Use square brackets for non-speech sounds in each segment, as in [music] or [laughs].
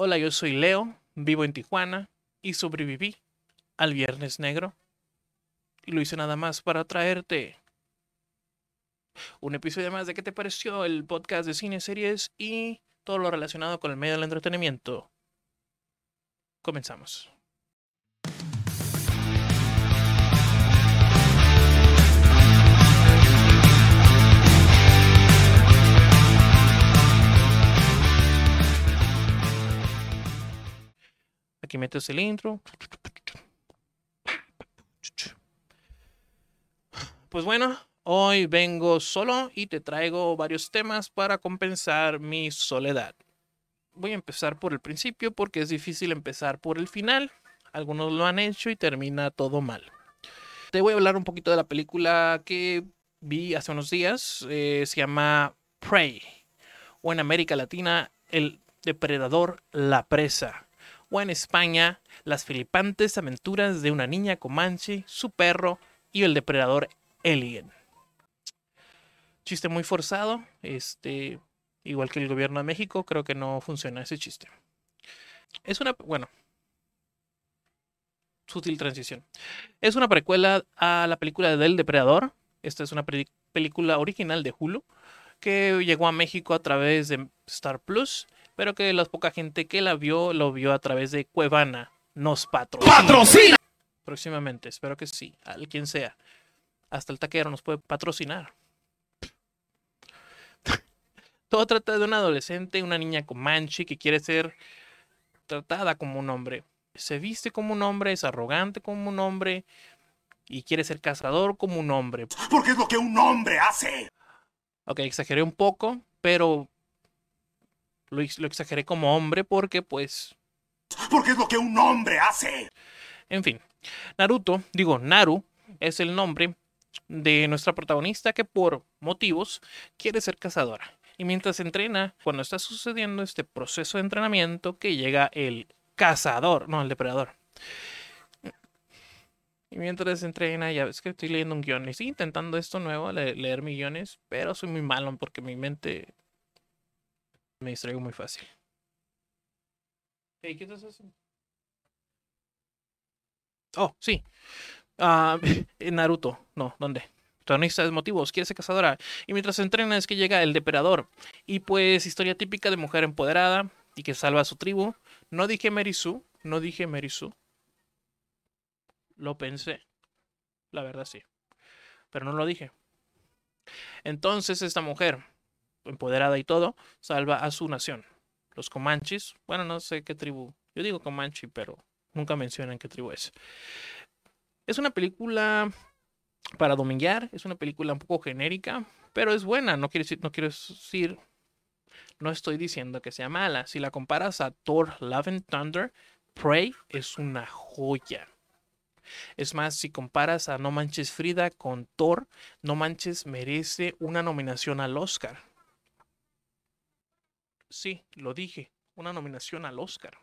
Hola, yo soy Leo, vivo en Tijuana y sobreviví al Viernes Negro. Y lo hice nada más para traerte un episodio más de qué te pareció el podcast de cine, series y todo lo relacionado con el medio del entretenimiento. Comenzamos. El intro. Pues bueno, hoy vengo solo y te traigo varios temas para compensar mi soledad. Voy a empezar por el principio porque es difícil empezar por el final. Algunos lo han hecho y termina todo mal. Te voy a hablar un poquito de la película que vi hace unos días. Eh, se llama Prey. O en América Latina, El Depredador, La Presa o en España, las flipantes aventuras de una niña comanche, su perro y el depredador Alien. Chiste muy forzado, este, igual que el gobierno de México, creo que no funciona ese chiste. Es una, bueno, sutil transición. Es una precuela a la película del depredador. Esta es una película original de Hulu que llegó a México a través de Star Plus pero que la poca gente que la vio lo vio a través de Cuevana. Nos patrocina. ¡Patrocina! Próximamente, espero que sí, al quien sea. Hasta el taquero nos puede patrocinar. [laughs] Todo trata de una adolescente, una niña comanche que quiere ser tratada como un hombre. Se viste como un hombre, es arrogante como un hombre y quiere ser cazador como un hombre. Porque es lo que un hombre hace. Ok, exageré un poco, pero lo, exageré como hombre porque pues... Porque es lo que un hombre hace. En fin, Naruto, digo Naru, es el nombre de nuestra protagonista que por motivos quiere ser cazadora. Y mientras entrena, cuando está sucediendo este proceso de entrenamiento, que llega el cazador, no, el depredador. Y mientras entrena, ya ves que estoy leyendo un guion. Y estoy intentando esto nuevo, leer, mis guiones, pero soy muy malo porque mi mente me distraigo muy fácil. ¿qué estás haciendo? Oh, sí. [laughs] Uh, Naruto. No, ¿dónde? Protagonista de motivos, quiere ser cazadora. Y mientras entrena es que llega el depredador. Y pues, historia típica de mujer empoderada y que salva a su tribu. No dije Merisu, no dije Merisu. Lo pensé. La verdad sí. Pero no lo dije. Entonces esta mujer empoderada y todo, salva a su nación. Los Comanches, bueno, no sé qué tribu, yo digo Comanche, pero nunca mencionan qué tribu es. Es una película para dominguear, es una película un poco genérica, pero es buena, no quiero decir, no quiero decir, no estoy diciendo que sea mala. Si la comparas a Thor Love and Thunder, Prey es una joya. Es más, si comparas a No Manches Frida con Thor, No Manches merece una nominación al Oscar. Sí, lo dije. Una nominación al Oscar.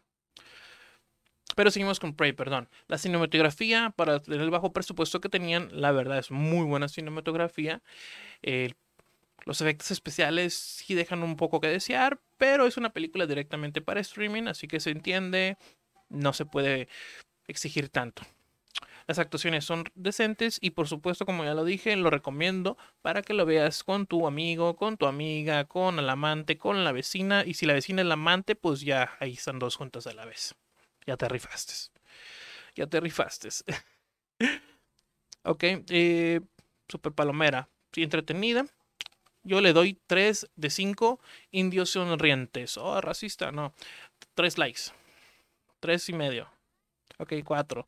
Pero seguimos con Prey, perdón. La cinematografía, para el bajo presupuesto que tenían, la verdad es muy buena cinematografía. los efectos especiales sí dejan un poco que desear, pero es una película directamente para streaming, así que se entiende, no se puede exigir tanto. Las actuaciones son decentes y por supuesto, como ya lo dije, lo recomiendo para que lo veas con tu amigo, con tu amiga, con el amante, con la vecina. Y si la vecina es la amante, pues ya ahí están dos juntas a la vez. Ya te rifaste. Ya te rifaste. [laughs] ok, eh, super palomera. Sí, entretenida. Yo le doy 3 de 5 indios sonrientes. Oh, racista, no. 3 likes. 3 y medio. Ok, 4.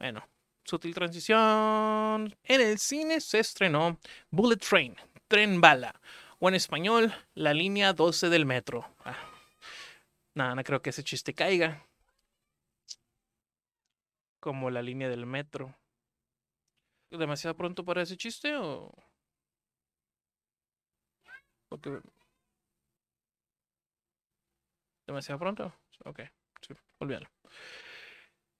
Bueno, sutil transición. En el cine se estrenó Bullet Train, Tren Bala, o en español, la línea 12 del metro. Ah, nada, no creo que ese chiste caiga. Como la línea del metro. ¿Demasiado pronto para ese chiste o.? ¿Demasiado pronto? Ok, sí, olvídalo.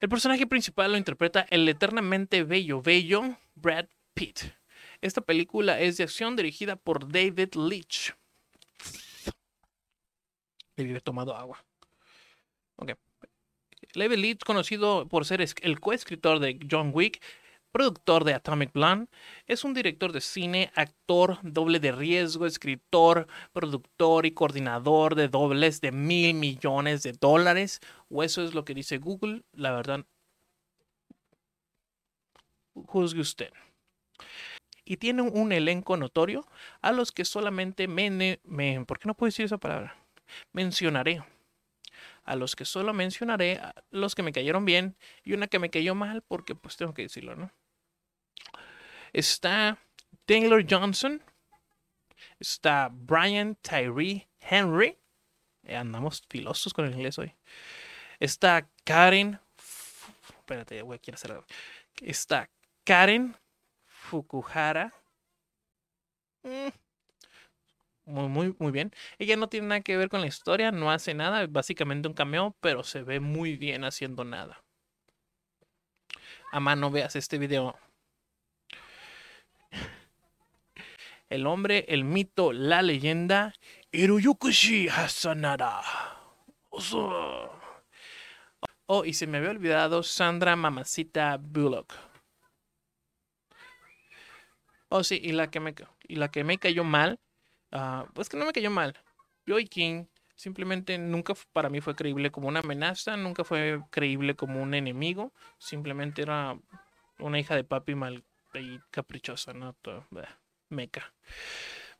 El personaje principal lo interpreta el eternamente bello, bello Brad Pitt. Esta película es de acción dirigida por David Leitch. Debí haber tomado agua. Ok. David Leitch, conocido por ser el coescritor de John Wick, productor de Atomic Blonde, es un director de cine, actor, doble de riesgo, escritor, productor y coordinador de dobles de mil millones de dólares. O eso es lo que dice Google. La verdad, juzgue usted. Y tiene un elenco notorio a los que solamente me, me- ¿por qué no puedo decir esa palabra? Mencionaré. A los que solo mencionaré, a los que me cayeron bien y una que me cayó mal porque pues tengo que decirlo, ¿no? Está Taylor Johnson, está Brian Tyree Henry, eh, andamos filosos con el inglés hoy. Está Karen, espérate, voy a hacer algo. Está Karen Fukuhara. Mm, Muy, muy, muy bien. Ella no tiene nada que ver con la historia, no hace nada, básicamente un cameo, pero se ve muy bien haciendo nada. A mano veas este video. El hombre, el mito, la leyenda, Hiroyukushi Hasanara. Oh, y se me había olvidado Sandra Mamacita Bullock. Oh, sí, y la que me, y la que me cayó mal, ah, pues que no me cayó mal. Joy King simplemente nunca para mí fue creíble como una amenaza, nunca fue creíble como un enemigo, simplemente era una hija de papi mal y caprichosa, ¿no? Todo, meca.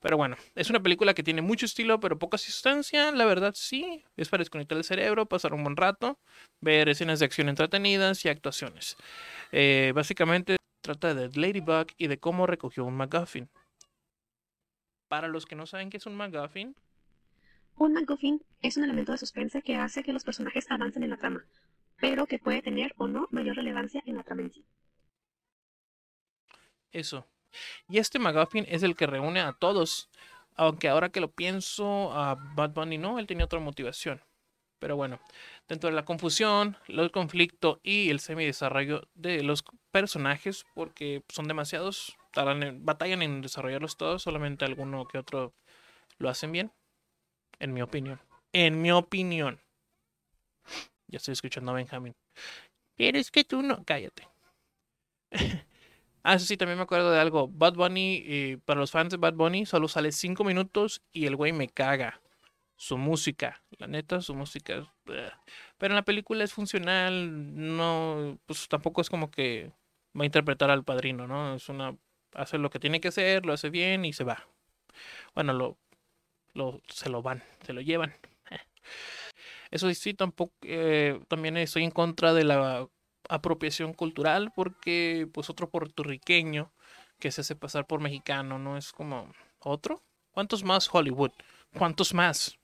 Pero bueno, es una película que tiene mucho estilo, pero poca sustancia. La verdad, sí. Es para desconectar el cerebro, pasar un buen rato, ver escenas de acción entretenidas y actuaciones. Eh, básicamente trata de Ladybug y de cómo recogió un MacGuffin. Para los que no saben qué es un MacGuffin, Un MacGuffin es un elemento de suspense que hace que los personajes avancen en la trama, pero que puede tener o no mayor relevancia en la trama en sí. Eso. Y este McGuffin es el que reúne a todos. Aunque ahora que lo pienso, a Bad Bunny no, él tenía otra motivación. Pero bueno, dentro de la confusión, el conflicto y el semidesarrollo de los personajes, porque son demasiados, tardan batallan en desarrollarlos todos, solamente alguno que otro lo hacen bien, en mi opinión. En mi opinión. Ya estoy escuchando a Benjamin. Pero es que tú no, cállate. [laughs] Ah, eso sí, también me acuerdo de algo. Bad Bunny, eh, para los fans de Bad Bunny, solo sale 5 minutos y el güey me caga. Su música, la neta, su música. bleh. Pero en la película es funcional, no, pues tampoco es como que va a interpretar al padrino, ¿no? Es una, hace lo que tiene que hacer, lo hace bien y se va. Bueno, lo, lo, se lo van, se lo llevan. [laughs] Eso sí, tampoco, eh, también estoy en contra de la apropiación cultural porque pues otro puertorriqueño que se hace pasar por mexicano no es como otro. ¿Cuántos más Hollywood? ¿Cuántos más?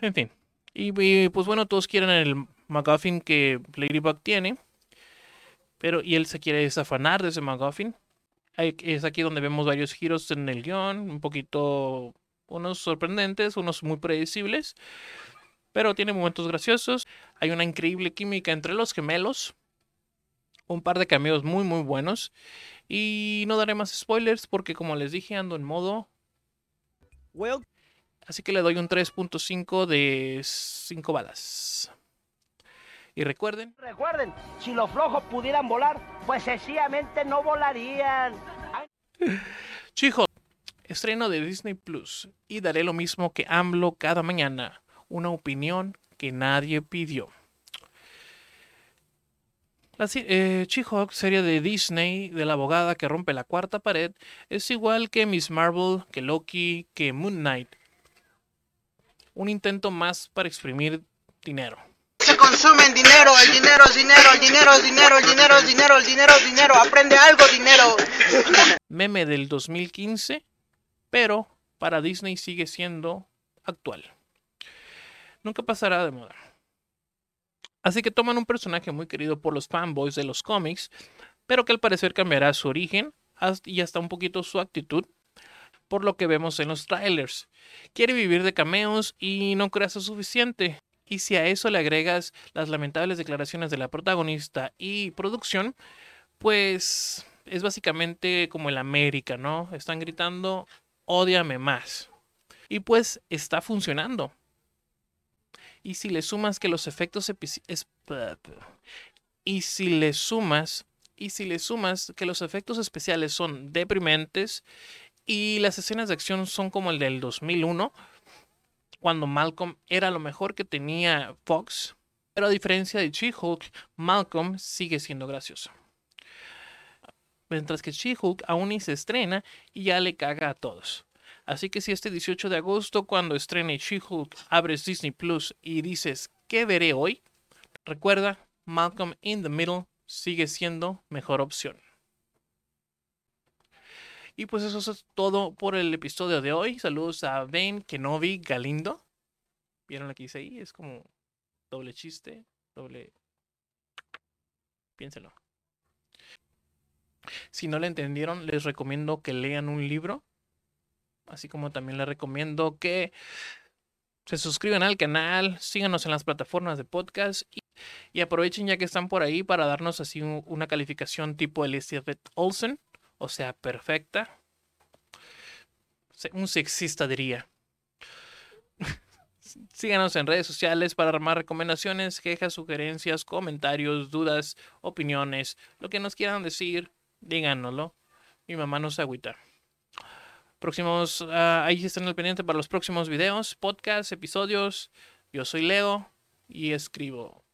En fin. Y, pues bueno, todos quieren el McGuffin que Ladybug tiene. Pero y él se quiere desafanar de ese McGuffin. Es aquí donde vemos varios giros en el guion, un poquito, unos sorprendentes, unos muy predecibles, pero tiene momentos graciosos. Hay una increíble química entre los gemelos. Un par de cameos muy muy buenos. Y no daré más spoilers porque como les dije ando en modo... Well, Así que le doy un 3.5 de 5 balas. Y recuerden, recuerden, si los flojos pudieran volar, pues sencillamente no volarían. [laughs] Chijo, estreno de Disney Plus. Y daré lo mismo que AMLO cada mañana. Una opinión que nadie pidió. La eh, She-Hulk, serie de Disney de la abogada que rompe la cuarta pared, es igual que Miss Marvel, que Loki, que Moon Knight. Un intento más para exprimir dinero. Se consumen dinero, el dinero es dinero, el dinero es dinero, el dinero es dinero, el dinero es dinero, aprende algo dinero. Meme del 2015, pero para Disney sigue siendo actual. Nunca pasará de moda. Así que toman un personaje muy querido por los fanboys de los cómics, pero que al parecer cambiará su origen y hasta un poquito su actitud, por lo que vemos en los trailers. Quiere vivir de cameos y no creas lo suficiente. Y si a eso le agregas las lamentables declaraciones de la protagonista y producción, pues es básicamente como el América, ¿no? Están gritando, ódiame más. Y pues está funcionando. Y si le sumas que los efectos y si le sumas y si le sumas que los efectos especiales son deprimentes y las escenas de acción son como el del 2001 cuando Malcolm era lo mejor que tenía Fox, pero a diferencia de She-Hulk, Malcolm sigue siendo gracioso. Mientras que She-Hulk aún ni se estrena y ya le caga a todos. Así que si este 18 de agosto, cuando estrene She-Hulk, abres Disney Plus y dices, ¿qué veré hoy? Recuerda, Malcolm in the Middle sigue siendo mejor opción. Y pues eso es todo por el episodio de hoy. Saludos a Ben Kenobi Galindo. ¿Vieron lo que hice ahí? Es como doble chiste, doble... Piénselo. Si no le entendieron, les recomiendo que lean un libro. Así como también les recomiendo que se suscriban al canal, síganos en las plataformas de podcast y, aprovechen ya que están por ahí para darnos así un- una calificación tipo Elizabeth Olsen, o sea, perfecta. Un sexista diría. [laughs] Síganos en redes sociales para más recomendaciones, quejas, sugerencias, comentarios, dudas, opiniones, lo que nos quieran decir, díganoslo. Mi mamá no se agüita próximos, ah, ahí están al pendiente para los próximos videos, podcasts, episodios. Yo soy Leo y escribo.